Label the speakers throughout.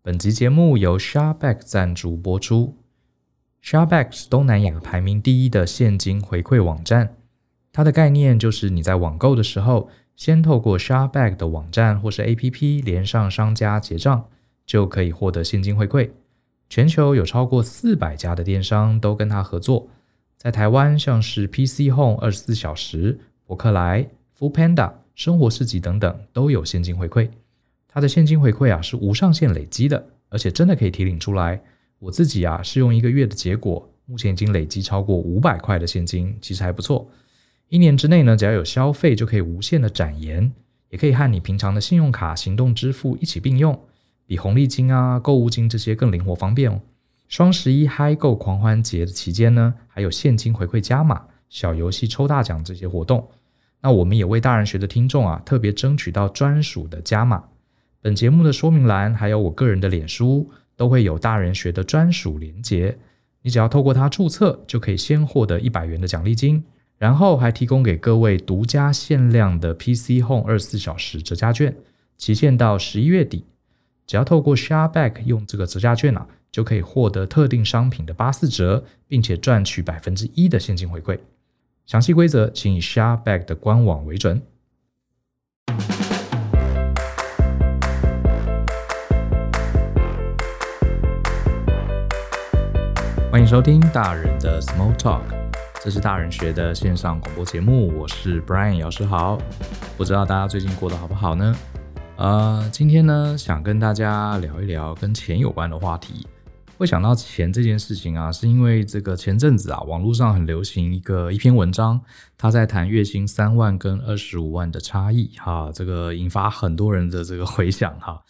Speaker 1: 本集节目由 ShopBack 赞助播出。ShopBack 是东南亚排名第一的现金回馈网站。它的概念就是你在网购的时候，先透过 ShopBack 的网站或是 APP 连上商家结账，就可以获得现金回馈。全球有超过四百家的电商都跟它合作。在台湾，像是 PC Home 二十四小时、博客来、Foodpanda、生活市集等等都有现金回馈。它的现金回馈啊是无上限累积的，而且真的可以提领出来。我自己啊是用一个月的结果，目前已经累积超过五百块的现金，其实还不错。一年之内呢，只要有消费就可以无限的展延，也可以和你平常的信用卡、行动支付一起并用，比红利金啊、购物金这些更灵活方便哦。双十一嗨购狂欢节的期间呢，还有现金回馈加码、小游戏抽大奖这些活动。那我们也为大人学的听众啊特别争取到专属的加码。本节目的说明栏还有我个人的脸书都会有大人学的专属连结，你只要透过它注册，就可以先获得一百元的奖励金，然后还提供给各位独家限量的 PC Home 二十四小时折价券，期限到十一月底。只要透过 Shareback 用这个折价券啊，就可以获得特定商品的八四折，并且赚取百分之一的现金回馈。详细规则请以 Shareback 的官网为准。欢迎收听大人的 Small Talk，这是大人学的线上广播节目。我是 Brian 姚诗豪，不知道大家最近过得好不好呢？呃，今天呢，想跟大家聊一聊跟钱有关的话题。会想到钱这件事情啊，是因为这个前阵子啊，网络上很流行一个一篇文章，他在谈月薪三万跟二十五万的差异，哈，这个引发很多人的这个回响，哈。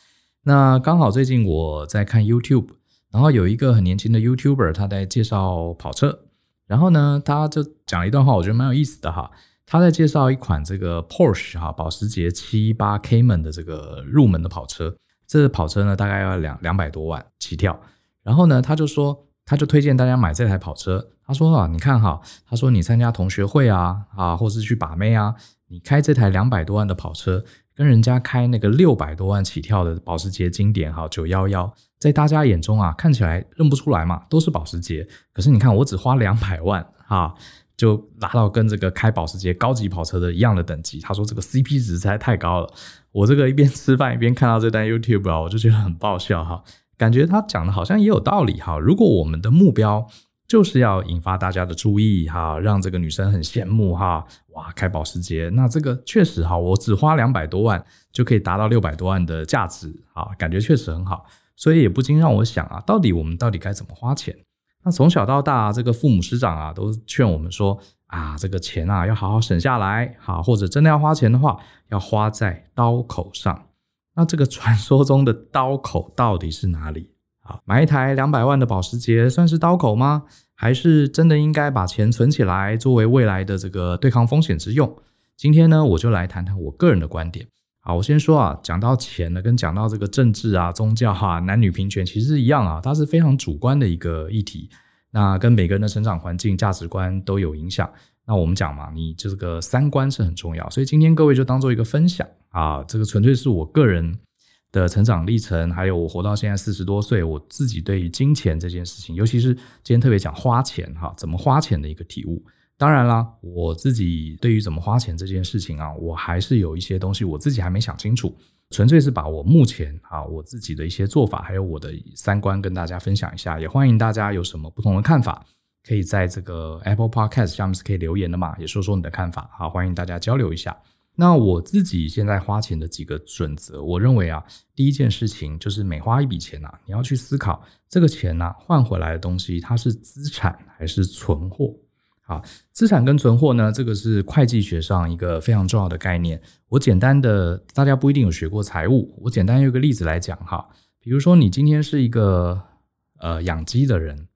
Speaker 1: 那刚好最近我在看 YouTube。然后有一个很年轻的 YouTuber，他在介绍跑车，然后呢，他就讲了一段话，我觉得蛮有意思的哈。他在介绍一款这个 Porsche 哈，保时捷718 Cayman 的这个入门的跑车，这跑车呢大概要两两百多万起跳。然后呢，他就说，他就推荐大家买这台跑车。他说啊，你看哈，他说你参加同学会啊啊，或是去把妹啊，你开这台两百多万的跑车。跟人家开那个六百多万起跳的保时捷经典哈九幺幺，在大家眼中啊，看起来认不出来嘛，都是保时捷。可是你看，我只花两百万哈，就拿到跟这个开保时捷高级跑车的一样的等级。他说这个 CP 值实在太高了。我这个一边吃饭一边看到这单 YouTube 啊，我就觉得很爆笑哈，感觉他讲的好像也有道理哈。如果我们的目标，就是要引发大家的注意哈，让这个女生很羡慕哈，哇，开保时捷，那这个确实哈，我只花两百多万就可以达到六百多万的价值啊，感觉确实很好，所以也不禁让我想啊，到底我们到底该怎么花钱？那从小到大，这个父母师长啊都劝我们说啊，这个钱啊要好好省下来，好，或者真的要花钱的话，要花在刀口上。那这个传说中的刀口到底是哪里啊？买一台两百万的保时捷算是刀口吗？还是真的应该把钱存起来，作为未来的这个对抗风险之用？今天呢，我就来谈谈我个人的观点。好，我先说啊，讲到钱呢，跟讲到这个政治啊、宗教哈、男女平权其实是一样啊，它是非常主观的一个议题。那跟每个人的成长环境、价值观都有影响。那我们讲嘛，你这个三观是很重要，所以今天各位就当做一个分享啊，这个纯粹是我个人。的成长历程，还有我活到现在四十多岁，我自己对于金钱这件事情，尤其是今天特别讲花钱哈，怎么花钱的一个体悟。当然啦，我自己对于怎么花钱这件事情啊，我还是有一些东西我自己还没想清楚，纯粹是把我目前啊我自己的一些做法，还有我的三观跟大家分享一下。也欢迎大家有什么不同的看法，可以在这个 Apple Podcast 下面是可以留言的嘛，也说说你的看法，好，欢迎大家交流一下。那我自己现在花钱的几个准则，我认为啊，第一件事情就是每花一笔钱呐，你要去思考这个钱呐换回来的东西，它是资产还是存货？好，资产跟存货呢，这个是会计学上一个非常重要的概念。我简单的，大家不一定有学过财务，我简单用一个例子来讲哈，比如说你今天是一个呃养鸡的人，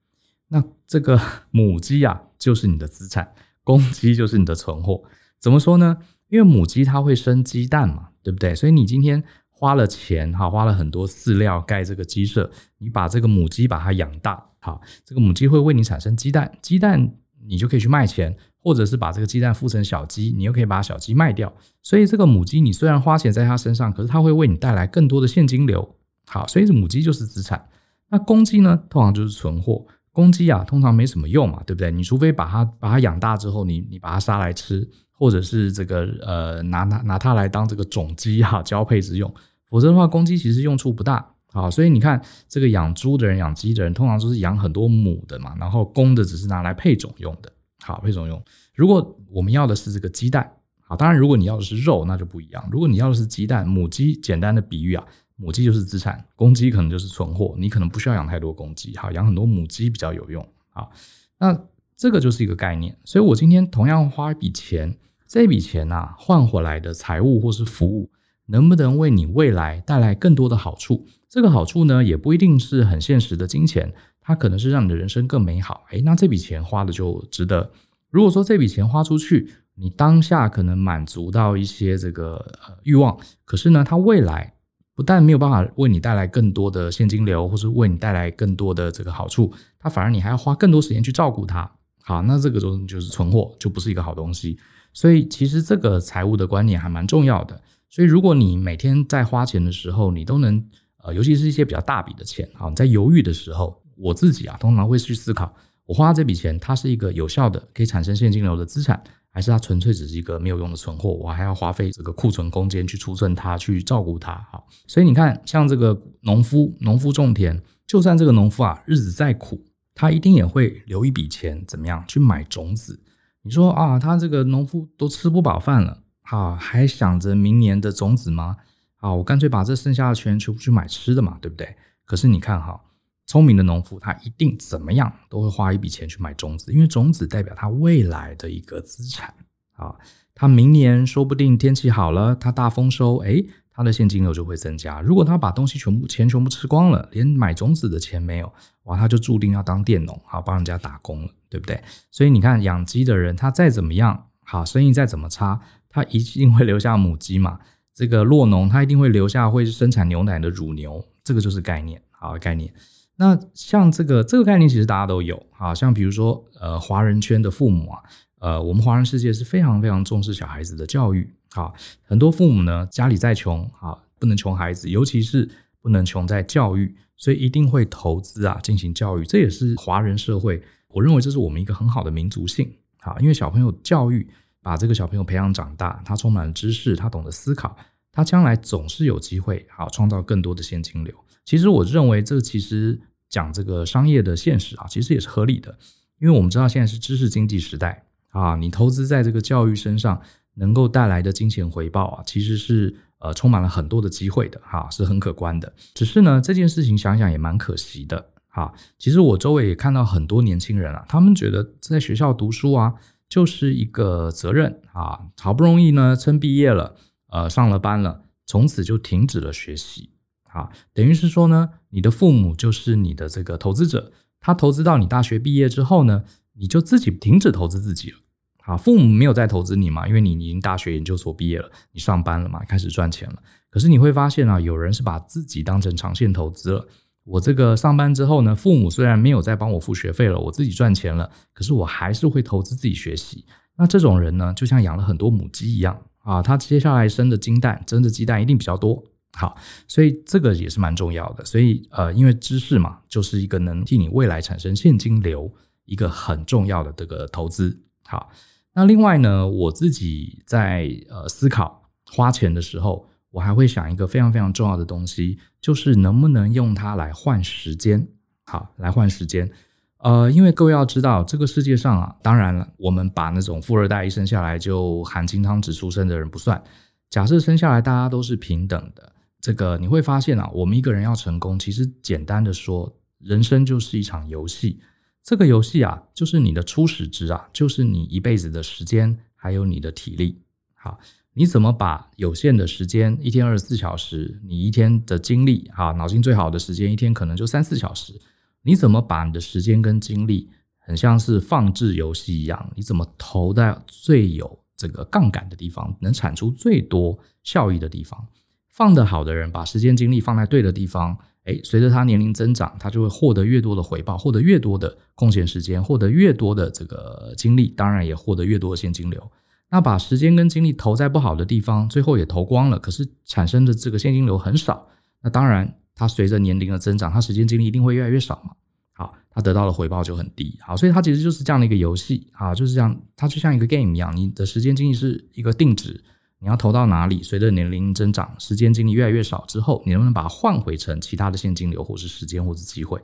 Speaker 1: 那这个 母鸡啊就是你的资产，公鸡就是你的存货。怎么说呢？因为母鸡它会生鸡蛋嘛，对不对？所以你今天花了钱哈，花了很多饲料盖这个鸡舍，你把这个母鸡把它养大，好，这个母鸡会为你产生鸡蛋，鸡蛋你就可以去卖钱，或者是把这个鸡蛋孵成小鸡，你又可以把小鸡卖掉。所以这个母鸡你虽然花钱在它身上，可是它会为你带来更多的现金流好，所以母鸡就是资产。那公鸡呢，通常就是存货。公鸡啊，通常没什么用嘛，对不对？你除非把它把它养大之后，你你把它杀来吃，或者是这个呃拿拿拿它来当这个种鸡哈交配之用，否则的话，公鸡其实用处不大。好，所以你看这个养猪的人、养鸡的人，通常都是养很多母的嘛，然后公的只是拿来配种用的。好，配种用。如果我们要的是这个鸡蛋，好，当然如果你要的是肉，那就不一样。如果你要的是鸡蛋，母鸡，简单的比喻啊。母鸡就是资产，公鸡可能就是存货。你可能不需要养太多公鸡，好，养很多母鸡比较有用。好，那这个就是一个概念。所以我今天同样花一笔钱，这笔钱啊换回来的财物或是服务，能不能为你未来带来更多的好处？这个好处呢，也不一定是很现实的金钱，它可能是让你的人生更美好。诶，那这笔钱花的就值得。如果说这笔钱花出去，你当下可能满足到一些这个欲望，可是呢，它未来。不但没有办法为你带来更多的现金流，或是为你带来更多的这个好处，它反而你还要花更多时间去照顾它。好，那这个东西就是存货，就不是一个好东西。所以其实这个财务的观念还蛮重要的。所以如果你每天在花钱的时候，你都能呃，尤其是一些比较大笔的钱，好，你在犹豫的时候，我自己啊通常会去思考，我花这笔钱，它是一个有效的可以产生现金流的资产。还是它纯粹只是一个没有用的存货，我还要花费这个库存空间去储存它，去照顾它。好，所以你看，像这个农夫，农夫种田，就算这个农夫啊，日子再苦，他一定也会留一笔钱，怎么样去买种子？你说啊，他这个农夫都吃不饱饭了，好，还想着明年的种子吗？啊，我干脆把这剩下的钱全部去买吃的嘛，对不对？可是你看哈。聪明的农夫，他一定怎么样都会花一笔钱去买种子，因为种子代表他未来的一个资产啊。他明年说不定天气好了，他大丰收，诶，他的现金流就会增加。如果他把东西全部钱全部吃光了，连买种子的钱没有，哇，他就注定要当佃农，好帮人家打工了，对不对？所以你看，养鸡的人他再怎么样好，生意再怎么差，他一定会留下母鸡嘛。这个酪农他一定会留下会生产牛奶的乳牛，这个就是概念，好概念。那像这个这个概念，其实大家都有，好像比如说，呃，华人圈的父母啊，呃，我们华人世界是非常非常重视小孩子的教育，好，很多父母呢，家里再穷，啊，不能穷孩子，尤其是不能穷在教育，所以一定会投资啊，进行教育，这也是华人社会，我认为这是我们一个很好的民族性，好，因为小朋友教育，把这个小朋友培养长大，他充满了知识，他懂得思考，他将来总是有机会，好，创造更多的现金流。其实我认为，这其实讲这个商业的现实啊，其实也是合理的，因为我们知道现在是知识经济时代啊，你投资在这个教育身上，能够带来的金钱回报啊，其实是呃充满了很多的机会的哈，是很可观的。只是呢，这件事情想想也蛮可惜的哈。其实我周围也看到很多年轻人啊，他们觉得在学校读书啊，就是一个责任啊，好不容易呢，趁毕业了，呃，上了班了，从此就停止了学习。啊，等于是说呢，你的父母就是你的这个投资者，他投资到你大学毕业之后呢，你就自己停止投资自己了。啊，父母没有再投资你嘛，因为你已经大学研究所毕业了，你上班了嘛，开始赚钱了。可是你会发现啊，有人是把自己当成长线投资了。我这个上班之后呢，父母虽然没有再帮我付学费了，我自己赚钱了，可是我还是会投资自己学习。那这种人呢，就像养了很多母鸡一样啊，他接下来生的金蛋，生的鸡蛋一定比较多。好，所以这个也是蛮重要的。所以呃，因为知识嘛，就是一个能替你未来产生现金流一个很重要的这个投资。好，那另外呢，我自己在呃思考花钱的时候，我还会想一个非常非常重要的东西，就是能不能用它来换时间。好，来换时间。呃，因为各位要知道，这个世界上啊，当然了，我们把那种富二代一生下来就含金汤匙出生的人不算。假设生下来大家都是平等的。这个你会发现啊，我们一个人要成功，其实简单的说，人生就是一场游戏。这个游戏啊，就是你的初始值啊，就是你一辈子的时间，还有你的体力。好，你怎么把有限的时间，一天二十四小时，你一天的精力啊，脑筋最好的时间，一天可能就三四小时，你怎么把你的时间跟精力，很像是放置游戏一样，你怎么投在最有这个杠杆的地方，能产出最多效益的地方？放得好的人，把时间精力放在对的地方，诶，随着他年龄增长，他就会获得越多的回报，获得越多的贡献时间，获得越多的这个精力，当然也获得越多的现金流。那把时间跟精力投在不好的地方，最后也投光了，可是产生的这个现金流很少，那当然它随着年龄的增长，它时间精力一定会越来越少嘛。好，它得到的回报就很低。好，所以它其实就是这样的一个游戏啊，就是这样，它就像一个 game 一样，你的时间精力是一个定值，你要投到哪里，随着年龄增长，时间精力越来越少之后，你能不能把它换回成其他的现金流，或是时间，或是机会？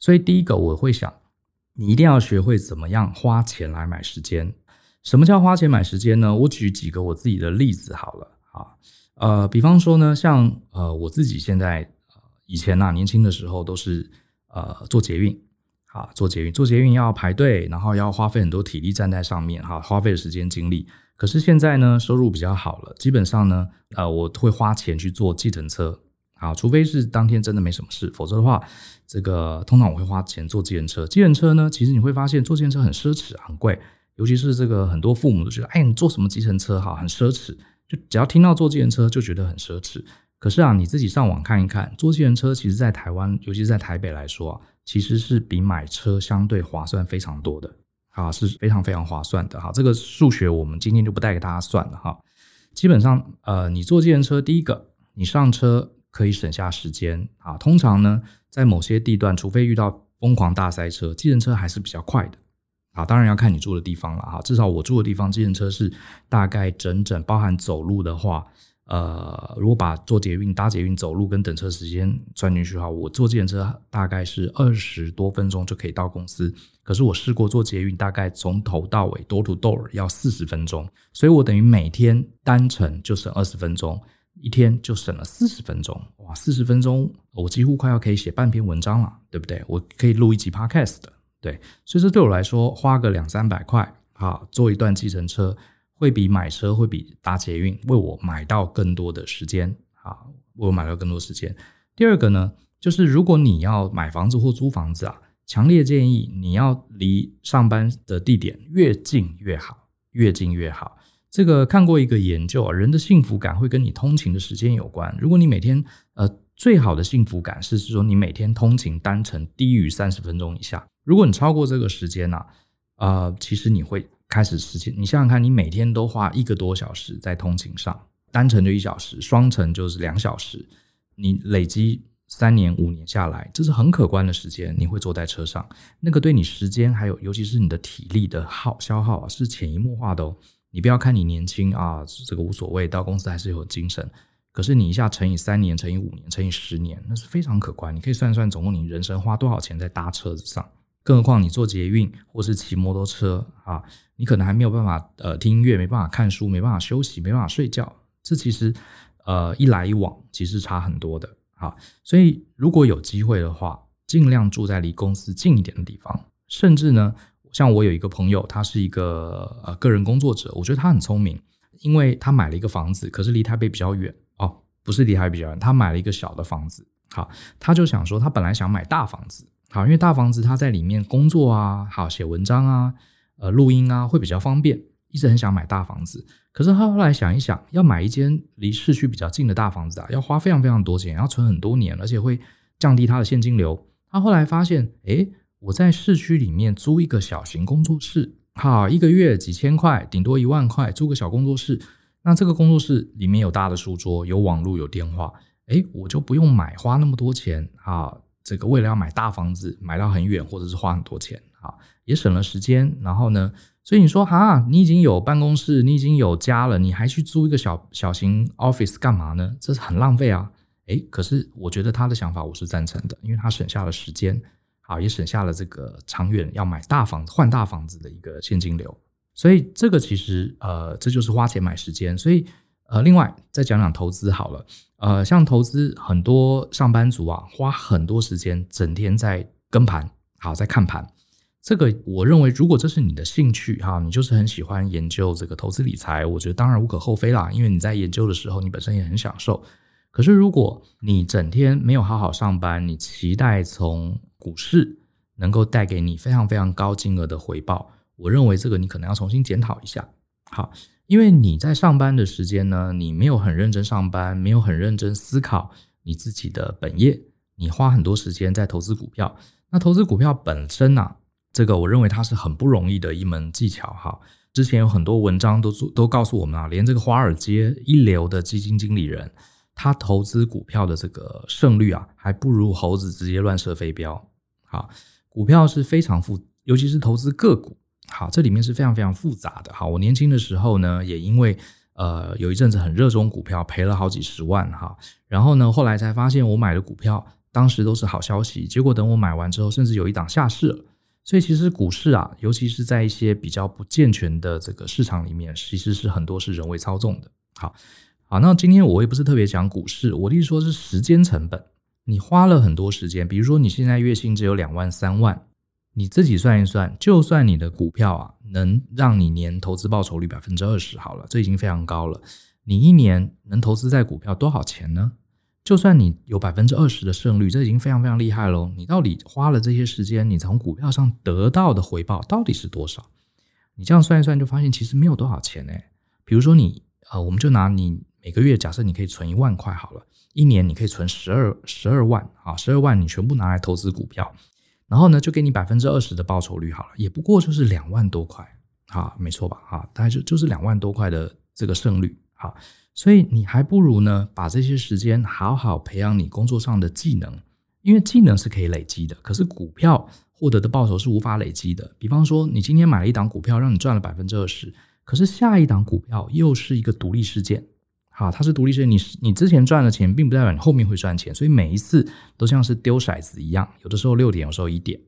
Speaker 1: 所以第一个我会想，你一定要学会怎么样花钱来买时间。什么叫花钱买时间呢？我举几个我自己的例子好了啊，呃，比方说呢，像呃我自己现在以前啊年轻的时候都是呃坐捷运，啊坐捷运坐捷运要排队，然后要花费很多体力站在上面哈，花费的时间精力。可是现在呢，收入比较好了，基本上呢，呃我会花钱去坐计程车，啊，除非是当天真的没什么事，否则的话，这个通常我会花钱坐计程车。计程车呢，其实你会发现坐计程车很奢侈，很贵。尤其是这个很多父母都觉得，哎，你坐什么计程车哈，很奢侈。就只要听到坐计程车就觉得很奢侈。可是啊，你自己上网看一看，坐计程车其实在台湾，尤其是在台北来说啊，其实是比买车相对划算非常多的，啊，是非常非常划算的哈。这个数学我们今天就不带给大家算了哈。基本上，呃，你坐计程车，第一个，你上车可以省下时间啊。通常呢，在某些地段，除非遇到疯狂大塞车，计程车还是比较快的。啊，当然要看你住的地方了哈。至少我住的地方，计程车是大概整整包含走路的话，呃，如果把坐捷运、搭捷运、走路跟等车时间算进去的话，我坐计程车大概是二十多分钟就可以到公司。可是我试过坐捷运，大概从头到尾 door to door 要四十分钟，所以我等于每天单程就省二十分钟，一天就省了四十分钟。哇，四十分钟，我几乎快要可以写半篇文章了，对不对？我可以录一集 podcast 的。对，所以这对我来说，花个两三百块，啊，坐一段计程车，会比买车，会比搭捷运为我买到更多的时间，啊，为我买到更多时间。第二个呢，就是如果你要买房子或租房子啊，强烈建议你要离上班的地点越近越好，越近越好。这个看过一个研究啊，人的幸福感会跟你通勤的时间有关。如果你每天，呃，最好的幸福感是说你每天通勤单程低于三十分钟以下。如果你超过这个时间呢、啊，呃，其实你会开始实现。你想想看，你每天都花一个多小时在通勤上，单程就一小时，双程就是两小时。你累积三年五年下来，这是很可观的时间。你会坐在车上，那个对你时间还有尤其是你的体力的耗消耗啊，是潜移默化的哦。你不要看你年轻啊，这个无所谓，到公司还是有精神。可是你一下乘以三年，乘以五年，乘以十年，那是非常可观。你可以算算，总共你人生花多少钱在搭车子上。更何况你坐捷运或是骑摩托车啊，你可能还没有办法呃听音乐，没办法看书，没办法休息，没办法睡觉。这其实呃一来一往其实差很多的啊。所以如果有机会的话，尽量住在离公司近一点的地方。甚至呢，像我有一个朋友，他是一个呃个人工作者，我觉得他很聪明，因为他买了一个房子，可是离台北比较远哦，不是离台北比较远，他买了一个小的房子。好，他就想说，他本来想买大房子。好，因为大房子他在里面工作啊，好写文章啊，呃，录音啊，会比较方便。一直很想买大房子，可是他后来想一想，要买一间离市区比较近的大房子啊，要花非常非常多钱，要存很多年，而且会降低他的现金流。他后来发现，诶，我在市区里面租一个小型工作室，好，一个月几千块，顶多一万块，租个小工作室。那这个工作室里面有大的书桌，有网络，有电话，诶，我就不用买花那么多钱啊。这个为了要买大房子，买到很远，或者是花很多钱，啊，也省了时间。然后呢，所以你说哈，你已经有办公室，你已经有家了，你还去租一个小小型 office 干嘛呢？这是很浪费啊。诶，可是我觉得他的想法我是赞成的，因为他省下了时间，啊，也省下了这个长远要买大房子、换大房子的一个现金流。所以这个其实呃，这就是花钱买时间。所以。呃，另外再讲讲投资好了。呃，像投资很多上班族啊，花很多时间，整天在跟盘，好，在看盘。这个我认为，如果这是你的兴趣哈，你就是很喜欢研究这个投资理财，我觉得当然无可厚非啦，因为你在研究的时候，你本身也很享受。可是如果你整天没有好好上班，你期待从股市能够带给你非常非常高金额的回报，我认为这个你可能要重新检讨一下。好。因为你在上班的时间呢，你没有很认真上班，没有很认真思考你自己的本业，你花很多时间在投资股票。那投资股票本身呢、啊，这个我认为它是很不容易的一门技巧哈。之前有很多文章都都告诉我们啊，连这个华尔街一流的基金经理人，他投资股票的这个胜率啊，还不如猴子直接乱射飞镖。好，股票是非常复，尤其是投资个股，好，这里面是非常非常复杂的。好，我年轻的时候呢，也因为呃有一阵子很热衷股票，赔了好几十万哈。然后呢，后来才发现我买的股票当时都是好消息，结果等我买完之后，甚至有一档下市了。所以其实股市啊，尤其是在一些比较不健全的这个市场里面，其实是很多是人为操纵的。好。好，那今天我也不是特别讲股市，我的意思说是时间成本。你花了很多时间，比如说你现在月薪只有两万三万，你自己算一算，就算你的股票啊能让你年投资报酬率百分之二十好了，这已经非常高了。你一年能投资在股票多少钱呢？就算你有百分之二十的胜率，这已经非常非常厉害喽。你到底花了这些时间，你从股票上得到的回报到底是多少？你这样算一算，就发现其实没有多少钱呢。比如说你呃，我们就拿你。每个月假设你可以存一万块好了，一年你可以存十二十二万啊，十二万你全部拿来投资股票，然后呢就给你百分之二十的报酬率好了，也不过就是两万多块啊，没错吧？啊，大概就就是两万多块的这个胜率啊，所以你还不如呢把这些时间好好培养你工作上的技能，因为技能是可以累积的，可是股票获得的报酬是无法累积的。比方说你今天买了一档股票，让你赚了百分之二十，可是下一档股票又是一个独立事件。啊，它是独立事件，你你之前赚了钱，并不代表你后面会赚钱，所以每一次都像是丢骰子一样，有的时候六点，有时候一点。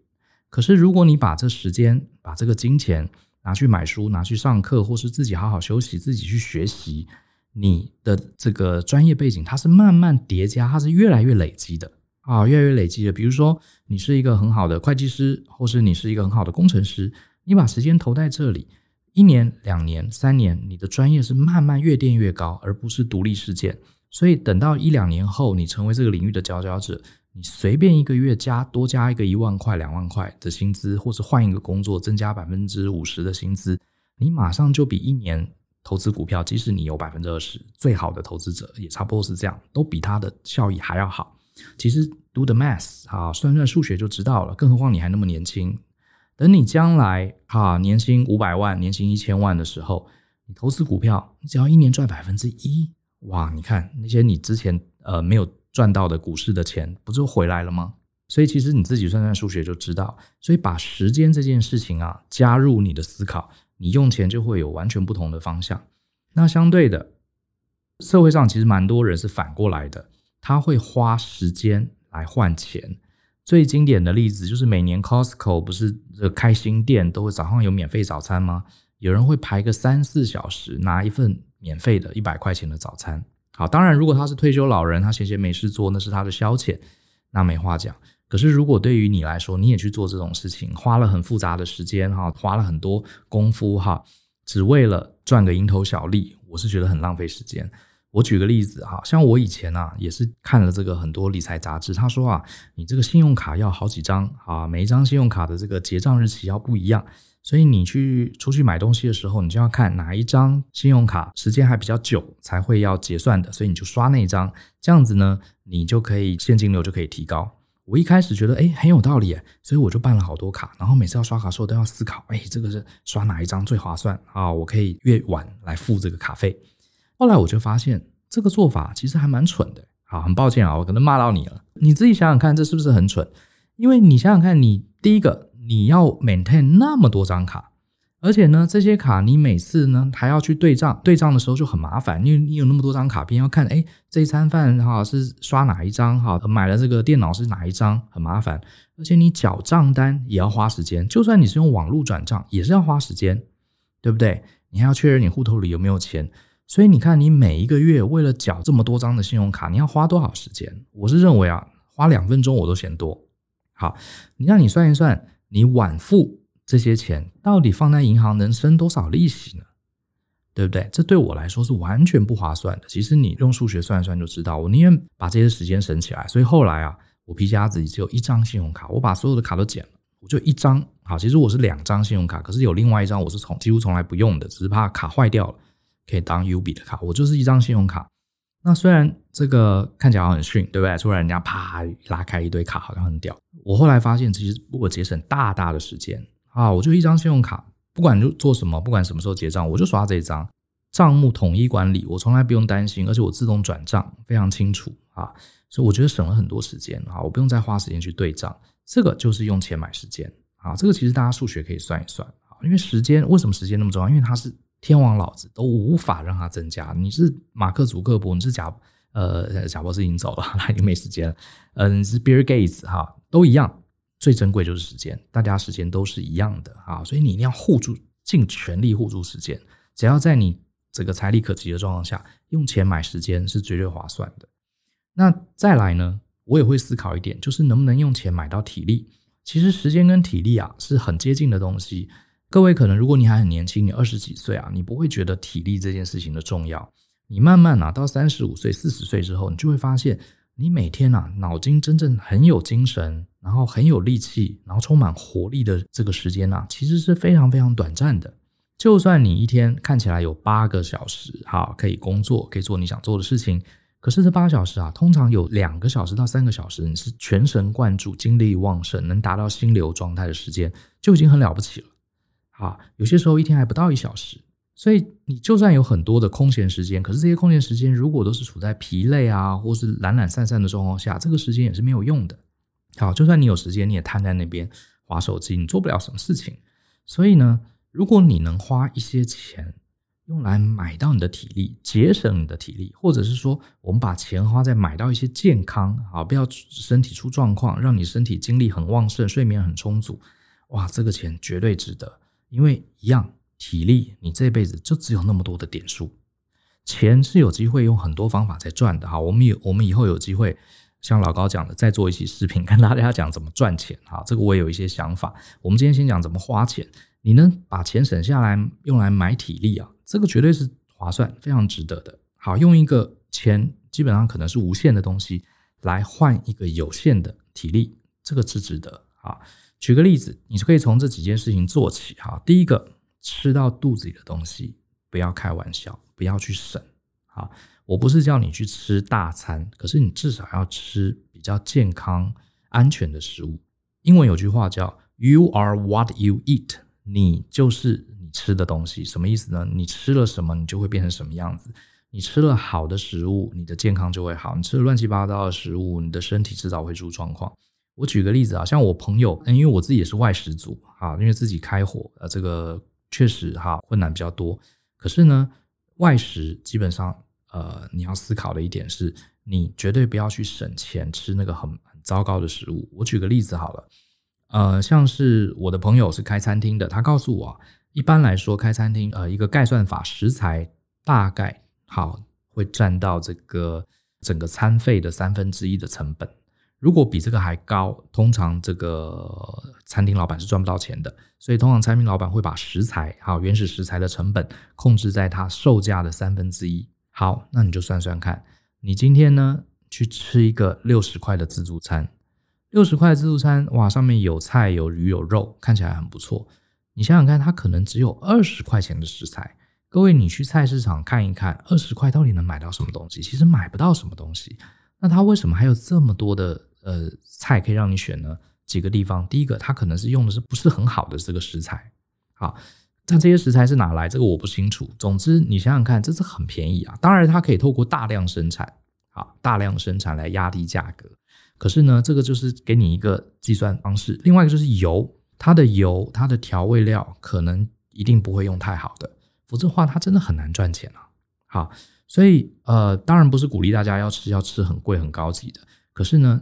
Speaker 1: 可是如果你把这时间、把这个金钱拿去买书、拿去上课，或是自己好好休息、自己去学习，你的这个专业背景，它是慢慢叠加，它是越来越累积的啊，越来越累积的。比如说，你是一个很好的会计师，或是你是一个很好的工程师，你把时间投在这里。一年、两年、三年，你的专业是慢慢越垫越高，而不是独立事件。所以等到一两年后，你成为这个领域的佼佼者，你随便一个月加多加一个一万块、两万块的薪资，或是换一个工作增加百分之五十的薪资，你马上就比一年投资股票，即使你有百分之二十，最好的投资者也差不多是这样，都比他的效益还要好。其实 do the math 啊，算算数学就知道了。更何况你还那么年轻。等你将来哈年薪五百万、年薪一千万的时候，你投资股票，你只要一年赚百分之一，哇！你看那些你之前呃没有赚到的股市的钱，不就回来了吗？所以其实你自己算算数学就知道。所以把时间这件事情啊加入你的思考，你用钱就会有完全不同的方向。那相对的，社会上其实蛮多人是反过来的，他会花时间来换钱。最经典的例子就是每年 Costco 不是这开新店都会早上有免费早餐吗？有人会排个三四小时拿一份免费的一百块钱的早餐。好，当然如果他是退休老人，他闲闲没事做，那是他的消遣，那没话讲。可是如果对于你来说，你也去做这种事情，花了很复杂的时间哈，花了很多功夫哈，只为了赚个蝇头小利，我是觉得很浪费时间。我举个例子哈，像我以前啊，也是看了这个很多理财杂志，他说啊，你这个信用卡要好几张啊，每一张信用卡的这个结账日期要不一样，所以你去出去买东西的时候，你就要看哪一张信用卡时间还比较久才会要结算的，所以你就刷那一张，这样子呢，你就可以现金流就可以提高。我一开始觉得诶很有道理，所以我就办了好多卡，然后每次要刷卡的时候都要思考，诶这个是刷哪一张最划算啊？我可以越晚来付这个卡费。后来我就发现这个做法其实还蛮蠢的。好，很抱歉啊，我可能骂到你了。你自己想想看，这是不是很蠢？因为你想想看，你第一个你要 maintain 那么多张卡，而且呢，这些卡你每次呢还要去对账，对账的时候就很麻烦，因为你有那么多张卡片要看，哎，这餐饭哈是刷哪一张哈，买了这个电脑是哪一张，很麻烦。而且你缴账单也要花时间，就算你是用网络转账，也是要花时间，对不对？你还要确认你户头里有没有钱。所以你看，你每一个月为了缴这么多张的信用卡，你要花多少时间？我是认为啊，花两分钟我都嫌多。好，你让你算一算，你晚付这些钱，到底放在银行能生多少利息呢？对不对？这对我来说是完全不划算的。其实你用数学算一算就知道，我宁愿把这些时间省起来。所以后来啊，我皮夹子里只有一张信用卡，我把所有的卡都剪了，我就一张。好，其实我是两张信用卡，可是有另外一张我是从几乎从来不用的，只是怕卡坏掉了。可以当 UB 的卡，我就是一张信用卡。那虽然这个看起来很逊，对不对？突然人家啪拉开一堆卡，好像很屌。我后来发现，其实我节省大大的时间啊！我就一张信用卡，不管就做什么，不管什么时候结账，我就刷这一张。账目统一管理，我从来不用担心，而且我自动转账非常清楚啊，所以我觉得省了很多时间啊，我不用再花时间去对账，这个就是用钱买时间啊，这个其实大家数学可以算一算啊，因为时间为什么时间那么重要？因为它是天王老子都无法让它增加，你是马克·祖克伯，你是贾呃贾伯斯已经走了，他已经没时间了，嗯、呃，你是比尔·盖茨哈，都一样，最珍贵就是时间，大家时间都是一样的啊，所以你一定要护住，尽全力护住时间，只要在你。这个财力可及的状况下，用钱买时间是绝对划算的。那再来呢，我也会思考一点，就是能不能用钱买到体力？其实时间跟体力啊是很接近的东西。各位可能如果你还很年轻，你二十几岁啊，你不会觉得体力这件事情的重要。你慢慢啊到三十五岁、四十岁之后，你就会发现，你每天啊脑筋真正很有精神，然后很有力气，然后充满活力的这个时间啊，其实是非常非常短暂的。就算你一天看起来有八个小时，哈，可以工作，可以做你想做的事情，可是这八小时啊，通常有两个小时到三个小时，你是全神贯注、精力旺盛、能达到心流状态的时间，就已经很了不起了。啊，有些时候一天还不到一小时，所以你就算有很多的空闲时间，可是这些空闲时间如果都是处在疲累啊，或是懒懒散散的状况下，这个时间也是没有用的。好，就算你有时间，你也瘫在那边划手机，你做不了什么事情。所以呢，如果你能花一些钱用来买到你的体力，节省你的体力，或者是说，我们把钱花在买到一些健康，啊，不要身体出状况，让你身体精力很旺盛，睡眠很充足，哇，这个钱绝对值得。因为一样体力，你这辈子就只有那么多的点数，钱是有机会用很多方法在赚的。哈，我们有，我们以后有机会像老高讲的，再做一期视频，跟大家讲怎么赚钱。哈，这个我也有一些想法。我们今天先讲怎么花钱。你能把钱省下来用来买体力啊，这个绝对是划算，非常值得的。好，用一个钱基本上可能是无限的东西来换一个有限的体力，这个是值得。好，举个例子，你是可以从这几件事情做起。哈，第一个，吃到肚子里的东西不要开玩笑，不要去省。好，我不是叫你去吃大餐，可是你至少要吃比较健康、安全的食物。英文有句话叫 “You are what you eat”。你就是你吃的东西，什么意思呢？你吃了什么，你就会变成什么样子。你吃了好的食物，你的健康就会好；你吃了乱七八糟的食物，你的身体迟早会出状况。我举个例子啊，像我朋友，因为我自己也是外食族啊，因为自己开火，呃，这个确实哈困难比较多。可是呢，外食基本上，呃，你要思考的一点是，你绝对不要去省钱吃那个很很糟糕的食物。我举个例子好了。呃，像是我的朋友是开餐厅的，他告诉我，一般来说开餐厅，呃，一个概算法，食材大概好会占到这个整个餐费的三分之一的成本。如果比这个还高，通常这个餐厅老板是赚不到钱的。所以通常餐厅老板会把食材，好，原始食材的成本控制在它售价的三分之一。好，那你就算算看，你今天呢去吃一个六十块的自助餐。六十块自助餐，哇，上面有菜有鱼有肉，看起来很不错。你想想看，它可能只有二十块钱的食材。各位，你去菜市场看一看，二十块到底能买到什么东西？其实买不到什么东西。那它为什么还有这么多的呃菜可以让你选呢？几个地方，第一个，它可能是用的是不是很好的这个食材。好，但这些食材是哪来？这个我不清楚。总之，你想想看，这是很便宜啊。当然，它可以透过大量生产，啊，大量生产来压低价格。可是呢，这个就是给你一个计算方式。另外一个就是油，它的油、它的调味料可能一定不会用太好的，否则的话它真的很难赚钱啊。好，所以呃，当然不是鼓励大家要吃要吃很贵很高级的。可是呢，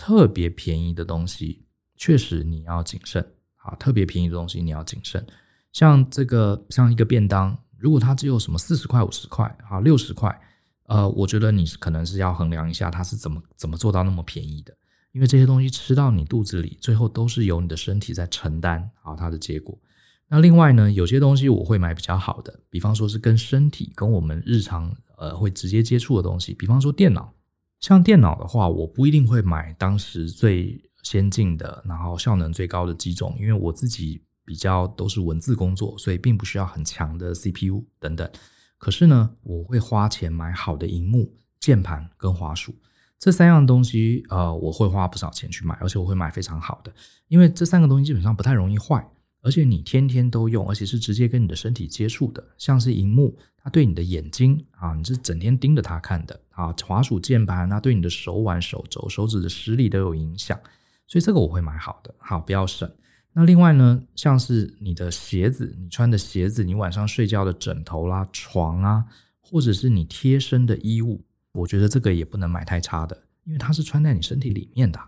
Speaker 1: 特别便宜的东西确实你要谨慎。啊，特别便宜的东西你要谨慎。像这个像一个便当，如果它只有什么四十块、五十块、啊六十块。呃，我觉得你可能是要衡量一下它是怎么怎么做到那么便宜的，因为这些东西吃到你肚子里，最后都是由你的身体在承担啊它的结果。那另外呢，有些东西我会买比较好的，比方说是跟身体跟我们日常呃会直接接触的东西，比方说电脑。像电脑的话，我不一定会买当时最先进的，然后效能最高的机种，因为我自己比较都是文字工作，所以并不需要很强的 CPU 等等。可是呢，我会花钱买好的荧幕、键盘跟滑鼠这三样东西，呃，我会花不少钱去买，而且我会买非常好的，因为这三个东西基本上不太容易坏。而且你天天都用，而且是直接跟你的身体接触的，像是荧幕，它对你的眼睛啊，你是整天盯着它看的啊，滑鼠键盘，那对你的手腕、手肘、手指的施力都有影响，所以这个我会买好的，好，不要省。那另外呢，像是你的鞋子，你穿的鞋子，你晚上睡觉的枕头啦、床啊，或者是你贴身的衣物，我觉得这个也不能买太差的，因为它是穿在你身体里面的，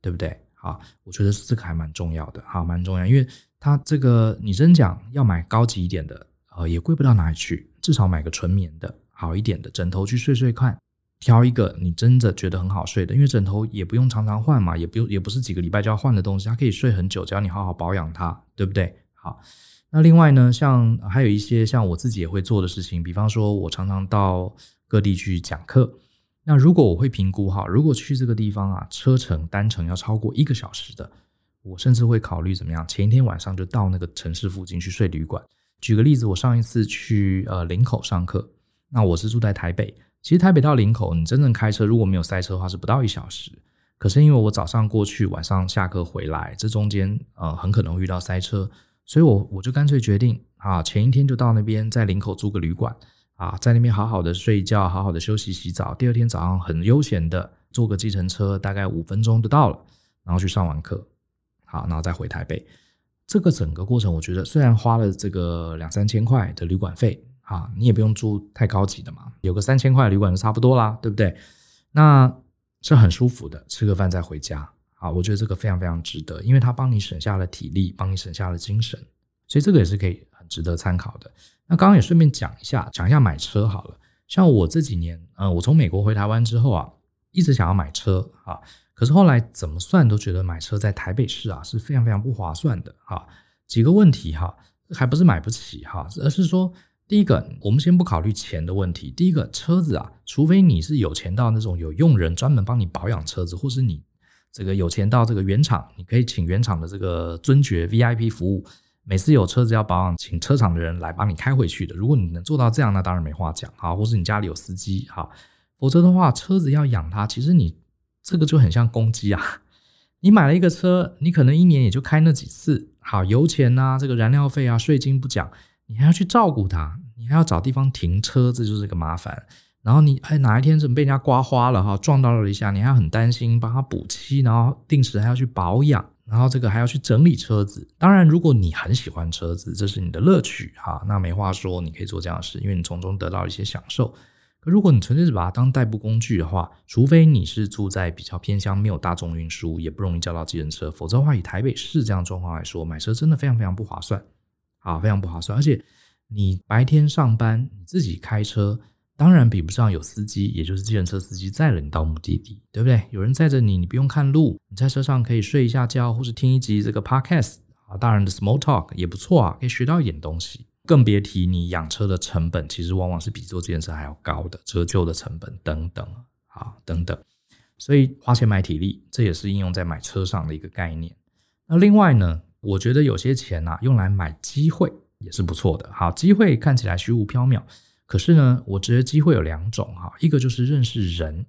Speaker 1: 对不对？啊，我觉得这个还蛮重要的，好，蛮重要，因为它这个你真讲要买高级一点的，呃，也贵不到哪里去，至少买个纯棉的好一点的枕头去睡睡看，挑一个你真的觉得很好睡的，因为枕头也不用常常换嘛，也不用也不是几个礼拜就要换的东西，它可以睡很久，只要你好好保养它，对不对？好，那另外呢，像还有一些像我自己也会做的事情，比方说我常常到各地去讲课。那如果我会评估哈，如果去这个地方啊，车程单程要超过一个小时的，我甚至会考虑怎么样，前一天晚上就到那个城市附近去睡旅馆。举个例子，我上一次去呃林口上课，那我是住在台北，其实台北到林口，你真正开车如果没有塞车的话是不到一小时，可是因为我早上过去，晚上下课回来，这中间呃很可能会遇到塞车，所以我我就干脆决定啊，前一天就到那边，在林口租个旅馆。啊，在那边好好的睡觉，好好的休息、洗澡。第二天早上很悠闲的坐个计程车，大概五分钟就到了，然后去上完课，好，然后再回台北。这个整个过程，我觉得虽然花了这个两三千块的旅馆费，啊，你也不用住太高级的嘛，有个三千块旅馆就差不多啦，对不对？那是很舒服的，吃个饭再回家，啊，我觉得这个非常非常值得，因为它帮你省下了体力，帮你省下了精神，所以这个也是可以很值得参考的。那刚刚也顺便讲一下，讲一下买车好了。像我这几年，呃，我从美国回台湾之后啊，一直想要买车啊，可是后来怎么算都觉得买车在台北市啊是非常非常不划算的啊。几个问题哈，还不是买不起哈，而是说，第一个，我们先不考虑钱的问题。第一个，车子啊，除非你是有钱到那种有用人专门帮你保养车子，或是你这个有钱到这个原厂，你可以请原厂的这个尊爵 VIP 服务。每次有车子要保养，请车厂的人来帮你开回去的。如果你能做到这样，那当然没话讲，啊，或是你家里有司机，好，否则的话，车子要养它，其实你这个就很像公鸡啊。你买了一个车，你可能一年也就开那几次，好，油钱啊，这个燃料费啊，税金不讲，你还要去照顾它，还要找地方停车，这就是个麻烦。然后你哎，哪一天怎么被人家刮花了哈，撞到了一下，你还要很担心，帮他补漆，然后定时还要去保养。然后这个还要去整理车子，当然，如果你很喜欢车子，这是你的乐趣哈，那没话说，你可以做这样的事，因为你从中得到一些享受。可如果你纯粹是把它当代步工具的话，除非你是住在比较偏乡，没有大众运输，也不容易叫到计程车，否则的话，以台北市这样状况来说，买车真的非常非常不划算，啊，非常不划算。而且你白天上班，你自己开车。当然比不上有司机，也就是计程车司机载了你到目的地，对不对？有人载着你，你不用看路，你在车上可以睡一下觉，或是听一集这个 podcast 啊，大人的 small talk 也不错啊，可以学到一点东西。更别提你养车的成本，其实往往是比坐自行车还要高的，折旧的成本等等啊等等。所以花钱买体力，这也是应用在买车上的一个概念。那另外呢，我觉得有些钱啊，用来买机会也是不错的。好，机会看起来虚无缥缈。可是呢，我觉得机会有两种哈，一个就是认识人，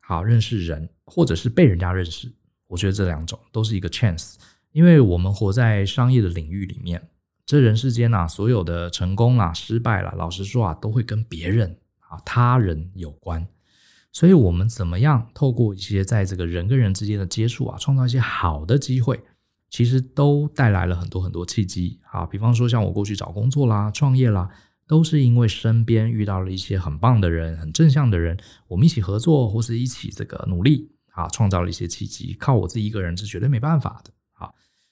Speaker 1: 好，认识人，或者是被人家认识。我觉得这两种都是一个 chance，因为我们活在商业的领域里面，这人世间呐，所有的成功啦、失败啦，老实说啊，都会跟别人啊、他人有关。所以，我们怎么样透过一些在这个人跟人之间的接触啊，创造一些好的机会，其实都带来了很多很多契机。啊，比方说像我过去找工作啦、创业啦。都是因为身边遇到了一些很棒的人，很正向的人，我们一起合作或是一起这个努力啊，创造了一些契机。靠我自己一个人是绝对没办法的啊。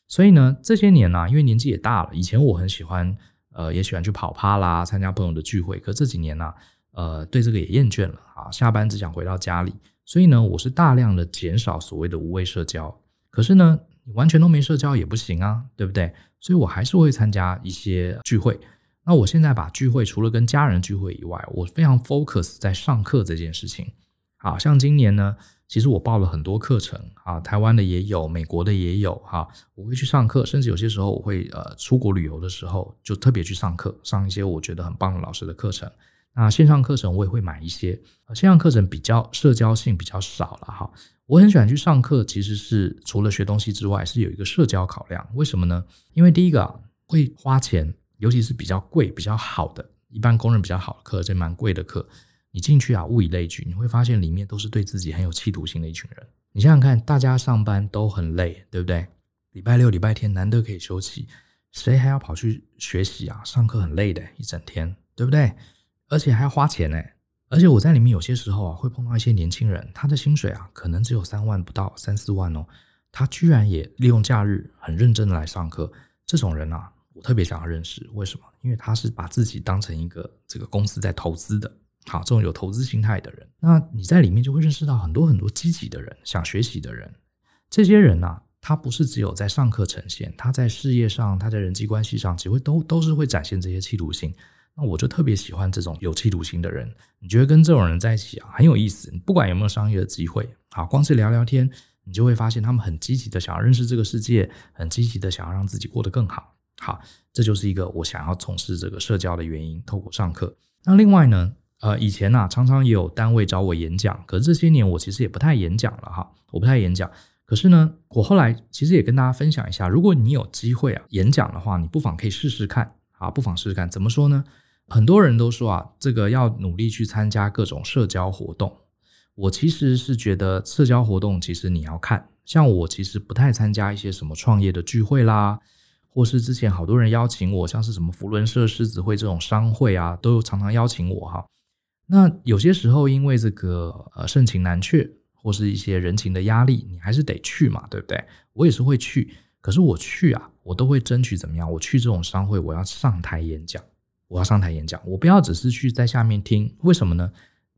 Speaker 1: 所以呢，这些年呢、啊，因为年纪也大了，以前我很喜欢，呃，也喜欢去跑趴啦，参加朋友的聚会。可这几年呢、呃，对这个也厌倦了啊，下班只想回到家里。所以呢，我是大量的减少所谓的无谓社交。可是呢，你完全都没社交也不行啊，对不对？所以我还是会参加一些聚会。那我现在把聚会除了跟家人聚会以外，我非常 focus 在上课这件事情。好，像今年呢，其实我报了很多课程啊，台湾的也有，美国的也有哈。我会去上课，甚至有些时候我会呃出国旅游的时候，就特别去上课，上一些我觉得很棒的老师的课程。那线上课程我也会买一些，线上课程比较社交性比较少了哈。我很喜欢去上课，其实是除了学东西之外，是有一个社交考量。为什么呢？因为第一个啊，会花钱，尤其是比较贵、比较好的，一般公认比较好的课，这蛮贵的课，你进去啊，物以类聚，你会发现里面都是对自己很有企图心的一群人。你想想看，大家上班都很累，对不对？礼拜六、礼拜天难得可以休息，谁还要跑去学习啊？上课很累的，一整天，对不对？而且还要花钱呢，而且我在里面有些时候啊，会碰到一些年轻人，他的薪水啊，可能只有三万不到，三四万哦，他居然也利用假日很认真的来上课。这种人啊，我特别想要认识，为什么？因为他是把自己当成一个这个公司在投资的，好，这种有投资心态的人，那你在里面就会认识到很多很多积极的人，想学习的人。这些人啊，他不是只有在上课呈现，他在事业上，他在人际关系上，只会都都是会展现这些企图心。那我就特别喜欢这种有企图心的人。你觉得跟这种人在一起啊，很有意思。不管有没有商业的机会，好，光是聊聊天，你就会发现他们很积极的想要认识这个世界，很积极的想要让自己过得更好。好，这就是一个我想要从事这个社交的原因。透过上课，那另外呢，呃，以前啊，常常也有单位找我演讲，可是这些年我其实也不太演讲了哈，我不太演讲。可是呢，我后来其实也跟大家分享一下，如果你有机会啊演讲的话，你不妨可以试试看啊，不妨试试看。怎么说呢？很多人都说啊，这个要努力去参加各种社交活动。我其实是觉得社交活动其实你要看，像我其实不太参加一些什么创业的聚会啦，或是之前好多人邀请我，像是什么福伦社、狮子会这种商会啊，都常常邀请我哈。那有些时候因为这个呃盛情难却，或是一些人情的压力，你还是得去嘛，对不对？我也是会去，可是我去啊，我都会争取怎么样？我去这种商会，我要上台演讲。我要上台演讲，我不要只是去在下面听，为什么呢？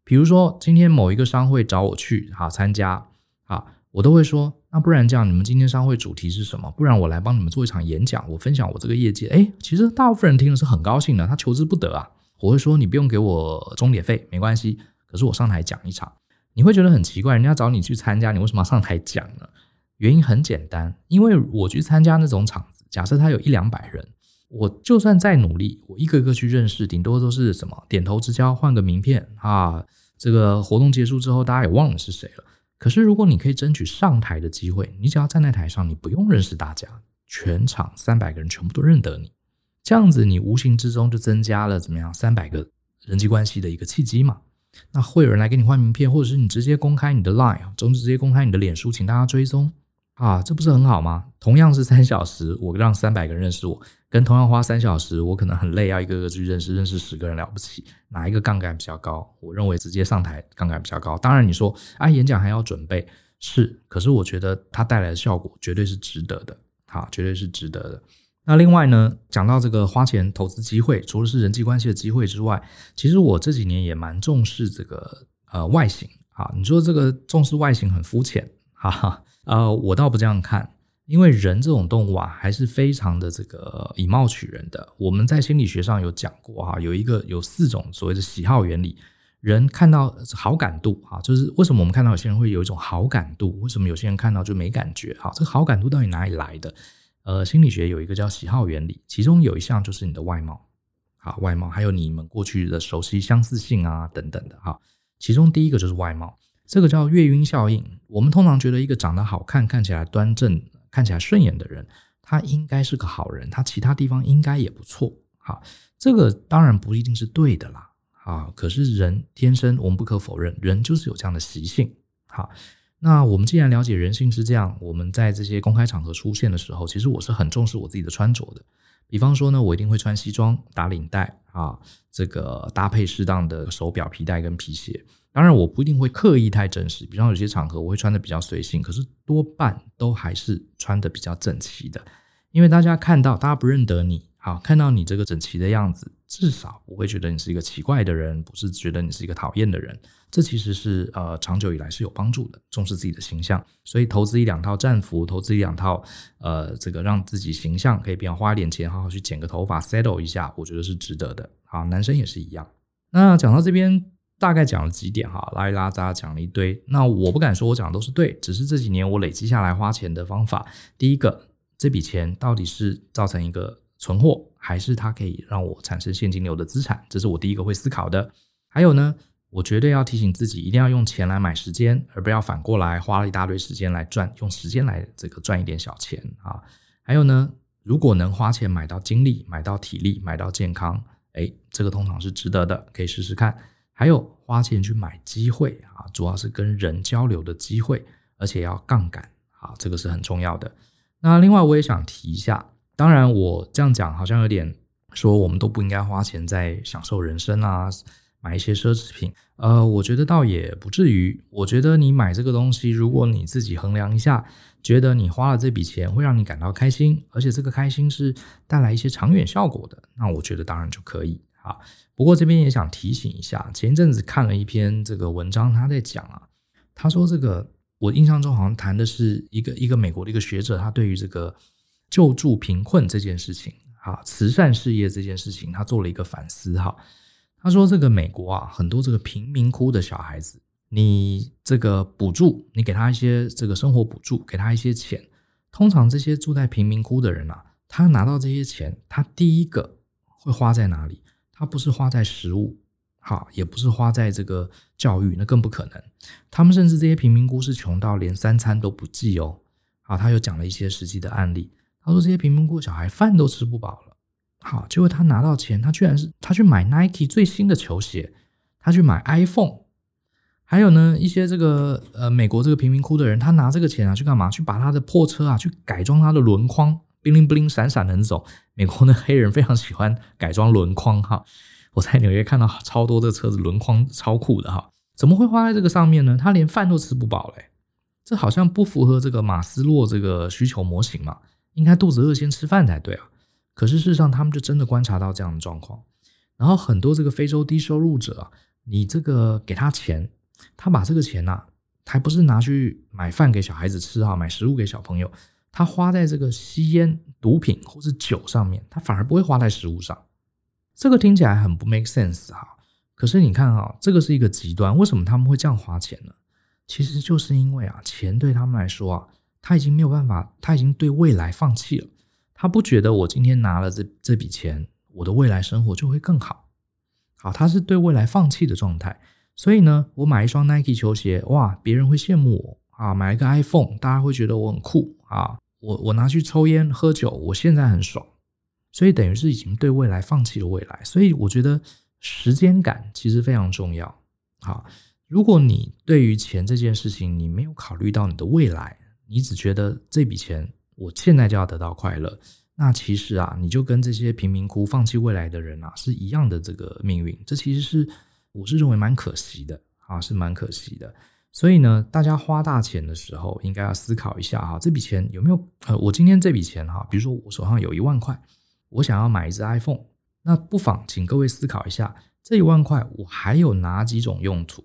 Speaker 1: 比如说今天某一个商会找我去啊参加啊，我都会说，那不然这样，你们今天商会主题是什么？不然我来帮你们做一场演讲，我分享我这个业界。诶，其实大部分人听的是很高兴的，他求之不得啊。我会说，你不用给我钟点费，没关系。可是我上台讲一场，你会觉得很奇怪，人家找你去参加，你为什么要上台讲呢？原因很简单，因为我去参加那种场子，假设他有一两百人。我就算再努力，我一个一个去认识，顶多都是什么点头之交，换个名片啊。这个活动结束之后，大家也忘了是谁了。可是如果你可以争取上台的机会，你只要站在台上，你不用认识大家，全场三百个人全部都认得你，这样子你无形之中就增加了怎么样三百个人际关系的一个契机嘛。那会有人来给你换名片，或者是你直接公开你的 Line，总之直接公开你的脸书，请大家追踪。啊，这不是很好吗？同样是三小时，我让三百个人认识我，跟同样花三小时，我可能很累，要一个个去认识，认识十个人了不起，哪一个杠杆比较高？我认为直接上台杠杆比较高。当然你说，啊，演讲还要准备，是，可是我觉得它带来的效果绝对是值得的，好，绝对是值得的。那另外呢，讲到这个花钱投资机会，除了是人际关系的机会之外，其实我这几年也蛮重视这个呃外形啊。你说这个重视外形很肤浅，哈哈。呃，我倒不这样看，因为人这种动物啊，还是非常的这个以貌取人的。我们在心理学上有讲过哈，有一个有四种所谓的喜好原理。人看到好感度啊，就是为什么我们看到有些人会有一种好感度，为什么有些人看到就没感觉？哈，这个好感度到底哪里来的？呃，心理学有一个叫喜好原理，其中有一项就是你的外貌，好，外貌，还有你们过去的熟悉、相似性啊等等的哈。其中第一个就是外貌。这个叫月晕效应。我们通常觉得一个长得好看、看起来端正、看起来顺眼的人，他应该是个好人，他其他地方应该也不错。好，这个当然不一定是对的啦。啊，可是人天生，我们不可否认，人就是有这样的习性。好，那我们既然了解人性是这样，我们在这些公开场合出现的时候，其实我是很重视我自己的穿着的。比方说呢，我一定会穿西装、打领带啊，这个搭配适当的手表、皮带跟皮鞋。当然，我不一定会刻意太正式，比方有些场合我会穿的比较随性，可是多半都还是穿的比较整齐的，因为大家看到，大家不认得你，好，看到你这个整齐的样子，至少不会觉得你是一个奇怪的人，不是觉得你是一个讨厌的人，这其实是呃长久以来是有帮助的，重视自己的形象，所以投资一两套战服，投资一两套呃这个让自己形象可以比较花一点钱，好好去剪个头发，settle 一下，我觉得是值得的。好，男生也是一样。那讲到这边。大概讲了几点哈，拉一拉杂讲了一堆。那我不敢说我讲的都是对，只是这几年我累积下来花钱的方法。第一个，这笔钱到底是造成一个存货，还是它可以让我产生现金流的资产？这是我第一个会思考的。还有呢，我绝对要提醒自己，一定要用钱来买时间，而不要反过来花了一大堆时间来赚，用时间来这个赚一点小钱啊。还有呢，如果能花钱买到精力、买到体力、买到健康，哎，这个通常是值得的，可以试试看。还有花钱去买机会啊，主要是跟人交流的机会，而且要杠杆啊，这个是很重要的。那另外我也想提一下，当然我这样讲好像有点说我们都不应该花钱在享受人生啊，买一些奢侈品。呃，我觉得倒也不至于。我觉得你买这个东西，如果你自己衡量一下，觉得你花了这笔钱会让你感到开心，而且这个开心是带来一些长远效果的，那我觉得当然就可以啊。不过这边也想提醒一下，前一阵子看了一篇这个文章，他在讲啊，他说这个。我印象中好像谈的是一个一个美国的一个学者，他对于这个救助贫困这件事情，哈，慈善事业这件事情，他做了一个反思，哈。他说这个美国啊，很多这个贫民窟的小孩子，你这个补助，你给他一些这个生活补助，给他一些钱，通常这些住在贫民窟的人啊，他拿到这些钱，他第一个会花在哪里？他不是花在食物。好，也不是花在这个教育，那更不可能。他们甚至这些贫民窟是穷到连三餐都不继哦。好，他又讲了一些实际的案例。他说这些贫民窟小孩饭都吃不饱了。好，结果他拿到钱，他居然是他去买 Nike 最新的球鞋，他去买 iPhone。还有呢，一些这个呃美国这个贫民窟的人，他拿这个钱啊去干嘛？去把他的破车啊去改装他的轮框，bling bling 闪闪的那种。美国的黑人非常喜欢改装轮框哈。我在纽约看到超多的车子轮框超酷的哈，怎么会花在这个上面呢？他连饭都吃不饱嘞，这好像不符合这个马斯洛这个需求模型嘛？应该肚子饿先吃饭才对啊。可是事实上，他们就真的观察到这样的状况。然后很多这个非洲低收入者啊，你这个给他钱，他把这个钱呐，还不是拿去买饭给小孩子吃哈，买食物给小朋友，他花在这个吸烟、毒品或是酒上面，他反而不会花在食物上。这个听起来很不 make sense 哈，可是你看啊，这个是一个极端，为什么他们会这样花钱呢？其实就是因为啊，钱对他们来说啊，他已经没有办法，他已经对未来放弃了，他不觉得我今天拿了这这笔钱，我的未来生活就会更好。好，他是对未来放弃的状态，所以呢，我买一双 Nike 球鞋，哇，别人会羡慕我啊；买一个 iPhone，大家会觉得我很酷啊；我我拿去抽烟喝酒，我现在很爽。所以等于是已经对未来放弃了未来，所以我觉得时间感其实非常重要。好，如果你对于钱这件事情，你没有考虑到你的未来，你只觉得这笔钱我现在就要得到快乐，那其实啊，你就跟这些贫民窟放弃未来的人啊是一样的这个命运。这其实是我是认为蛮可惜的啊，是蛮可惜的。所以呢，大家花大钱的时候，应该要思考一下哈，这笔钱有没有呃，我今天这笔钱哈，比如说我手上有一万块。我想要买一只 iPhone，那不妨请各位思考一下，这一万块我还有哪几种用途？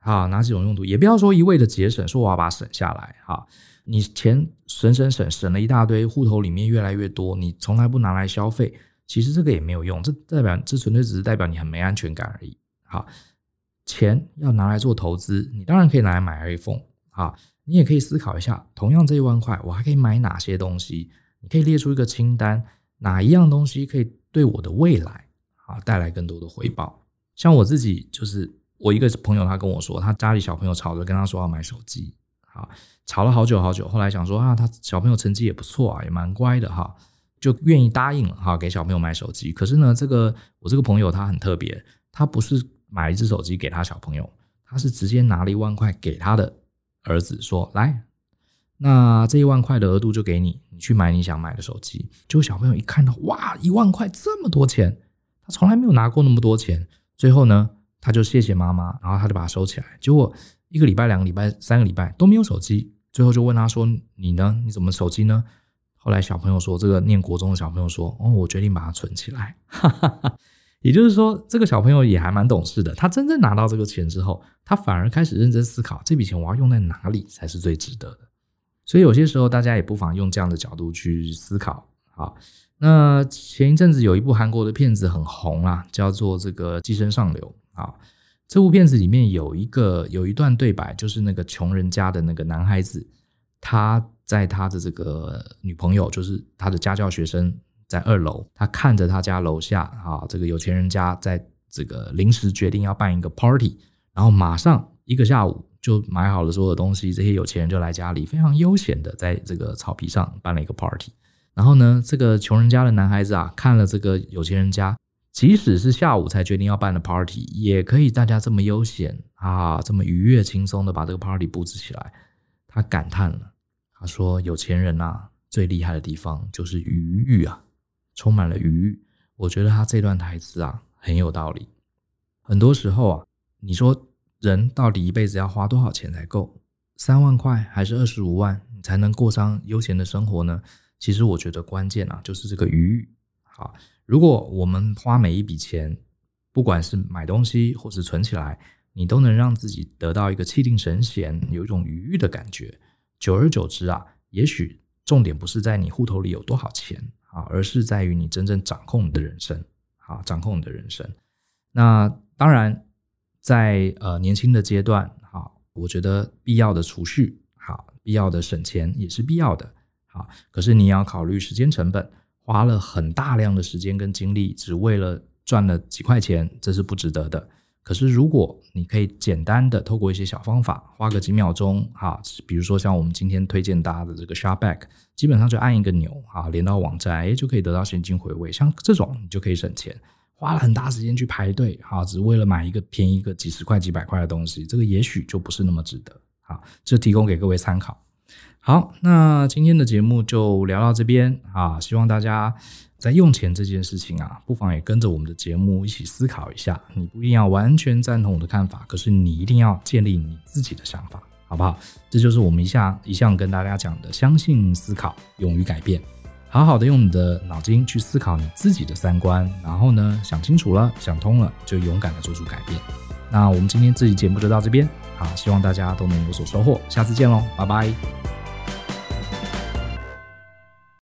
Speaker 1: 好，哪几种用途？也不要说一味的节省，说我要把它省下来。哈，你钱省省省省了一大堆，户头里面越来越多，你从来不拿来消费，其实这个也没有用，这代表这纯粹只是代表你很没安全感而已。好，钱要拿来做投资，你当然可以拿来买 iPhone。啊，你也可以思考一下，同样这一万块，我还可以买哪些东西？你可以列出一个清单。哪一样东西可以对我的未来啊带来更多的回报？像我自己，就是我一个朋友，他跟我说，他家里小朋友吵着跟他说要买手机，好，吵了好久好久，后来想说啊，他小朋友成绩也不错啊，也蛮乖的哈，就愿意答应了哈，给小朋友买手机。可是呢，这个我这个朋友他很特别，他不是买一只手机给他小朋友，他是直接拿了一万块给他的儿子说来。那这一万块的额度就给你，你去买你想买的手机。结果小朋友一看到，哇，一万块这么多钱，他从来没有拿过那么多钱。最后呢，他就谢谢妈妈，然后他就把它收起来。结果一个礼拜、两个礼拜、三个礼拜都没有手机。最后就问他说：“你呢？你怎么手机呢？”后来小朋友说：“这个念国中的小朋友说，哦，我决定把它存起来。” 也就是说，这个小朋友也还蛮懂事的。他真正拿到这个钱之后，他反而开始认真思考，这笔钱我要用在哪里才是最值得的。所以有些时候，大家也不妨用这样的角度去思考。好，那前一阵子有一部韩国的片子很红啊，叫做这个《寄生上流》。啊，这部片子里面有一个有一段对白，就是那个穷人家的那个男孩子，他在他的这个女朋友，就是他的家教学生，在二楼，他看着他家楼下啊，这个有钱人家在这个临时决定要办一个 party，然后马上一个下午就买好了所有的东西，这些有钱人就来家里，非常悠闲的在这个草皮上办了一个 party。然后呢，这个穷人家的男孩子啊，看了这个有钱人家，即使是下午才决定要办的 party，也可以大家这么悠闲啊，这么愉悦轻松的把这个 party 布置起来，他感叹了，他说：“有钱人呐，最厉害的地方就是余裕啊，充满了余裕。”我觉得他这段台词啊很有道理。很多时候啊，你说人到底一辈子要花多少钱才够？三万块还是二十五万，你才能过上悠闲的生活呢？其实我觉得关键啊就是这个余裕。好，如果我们花每一笔钱，不管是买东西或是存起来，你都能让自己得到一个气定神闲、有一种余裕的感觉。久而久之啊，也许重点不是在你户头里有多少钱。啊，而是在于你真正掌控你的人生，好，掌控你的人生。那当然在，呃年轻的阶段，好，我觉得必要的储蓄，好，必要的省钱也是必要的，好。可是你要考虑时间成本，花了很大量的时间跟精力，只为了赚了几块钱，这是不值得的。可是，如果你可以简单的透过一些小方法，花个几秒钟，哈，比如说像我们今天推荐大家的这个 Shopback，基本上就按一个钮，啊，连到网站，哎，就可以得到现金回馈。像这种，你就可以省钱，花了很大时间去排队，啊，只为了买一个便宜个几十块、几百块的东西，这个也许就不是那么值得。啊，这提供给各位参考。好，那今天的节目就聊到这边，啊，希望大家。在用钱这件事情啊，不妨也跟着我们的节目一起思考一下。你不一定要完全赞同我的看法，可是你一定要建立你自己的想法，好不好？这就是我们一向一向跟大家讲的：相信思考，勇于改变。好好的用你的脑筋去思考你自己的三观，然后呢，想清楚了，想通了，就勇敢的做出改变。那我们今天这期节目就到这边，好，希望大家都能有所收获。下次见喽，拜拜。